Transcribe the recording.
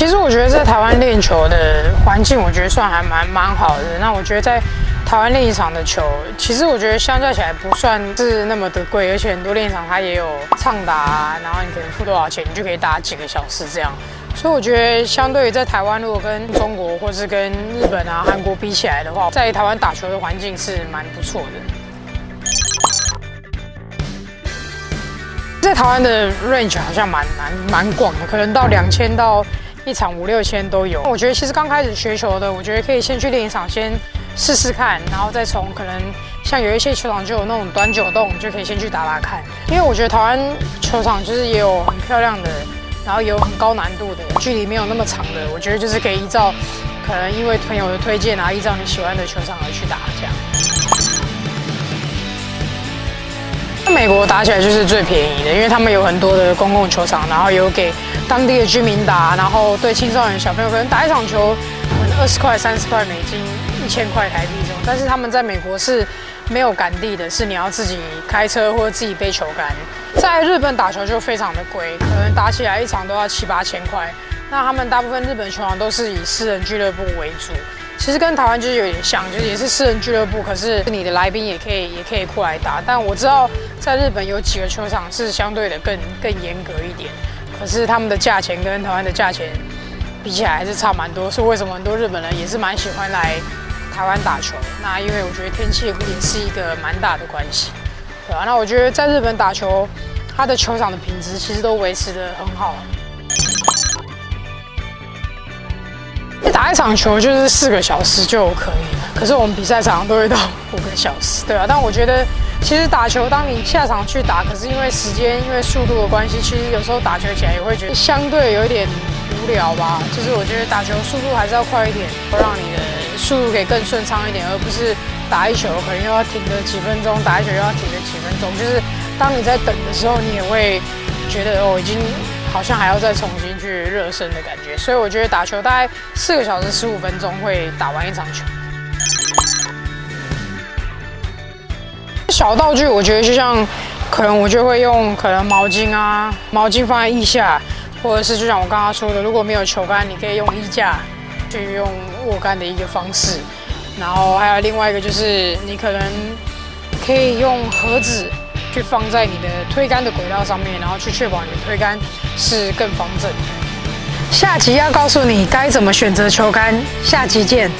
其实我觉得在台湾练球的环境，我觉得算还蛮蛮好的。那我觉得在台湾练一场的球，其实我觉得相较起来不算是那么的贵，而且很多练场它也有畅打，然后你可能付多少钱，你就可以打几个小时这样。所以我觉得，相对于在台湾，如果跟中国或是跟日本啊、韩国比起来的话，在台湾打球的环境是蛮不错的。在台湾的 range 好像蛮蛮蛮广的，可能到两千到一场五六千都有。我觉得其实刚开始学球的，我觉得可以先去练一场，先试试看，然后再从可能像有一些球场就有那种短九洞，就可以先去打打看。因为我觉得台湾球场就是也有很漂亮的。然后有很高难度的，距离没有那么长的，我觉得就是可以依照，可能因为朋友的推荐啊，依照你喜欢的球场而去打这样。那美国打起来就是最便宜的，因为他们有很多的公共球场，然后有给当地的居民打，然后对青少年小朋友可能打一场球，可能二十块、三十块美金、一千块台币这种，但是他们在美国是。没有杆地的是你要自己开车或者自己背球杆。在日本打球就非常的贵，可能打起来一场都要七八千块。那他们大部分日本球场都是以私人俱乐部为主，其实跟台湾就是有点像，就是也是私人俱乐部，可是你的来宾也可以也可以过来打。但我知道在日本有几个球场是相对的更更严格一点，可是他们的价钱跟台湾的价钱比起来还是差蛮多。是为什么很多日本人也是蛮喜欢来？台湾打球，那因为我觉得天气也是一个蛮大的关系，对吧？那我觉得在日本打球，他的球场的品质其实都维持得很好。打一场球就是四个小时就可以了，可是我们比赛场都会到五个小时，对啊。但我觉得其实打球，当你下场去打，可是因为时间、因为速度的关系，其实有时候打球起来也会觉得相对有一点无聊吧。就是我觉得打球速度还是要快一点，会让你的。速度可以更顺畅一点，而不是打一球可能又要停个几分钟，打一球又要停个几分钟。就是当你在等的时候，你也会觉得哦，已经好像还要再重新去热身的感觉。所以我觉得打球大概四个小时十五分钟会打完一场球。小道具我觉得就像可能我就会用可能毛巾啊，毛巾放在腋下，或者是就像我刚刚说的，如果没有球杆，你可以用衣架。去用握杆的一个方式，然后还有另外一个就是你可能可以用盒子去放在你的推杆的轨道上面，然后去确保你的推杆是更方正。下集要告诉你该怎么选择球杆，下集见。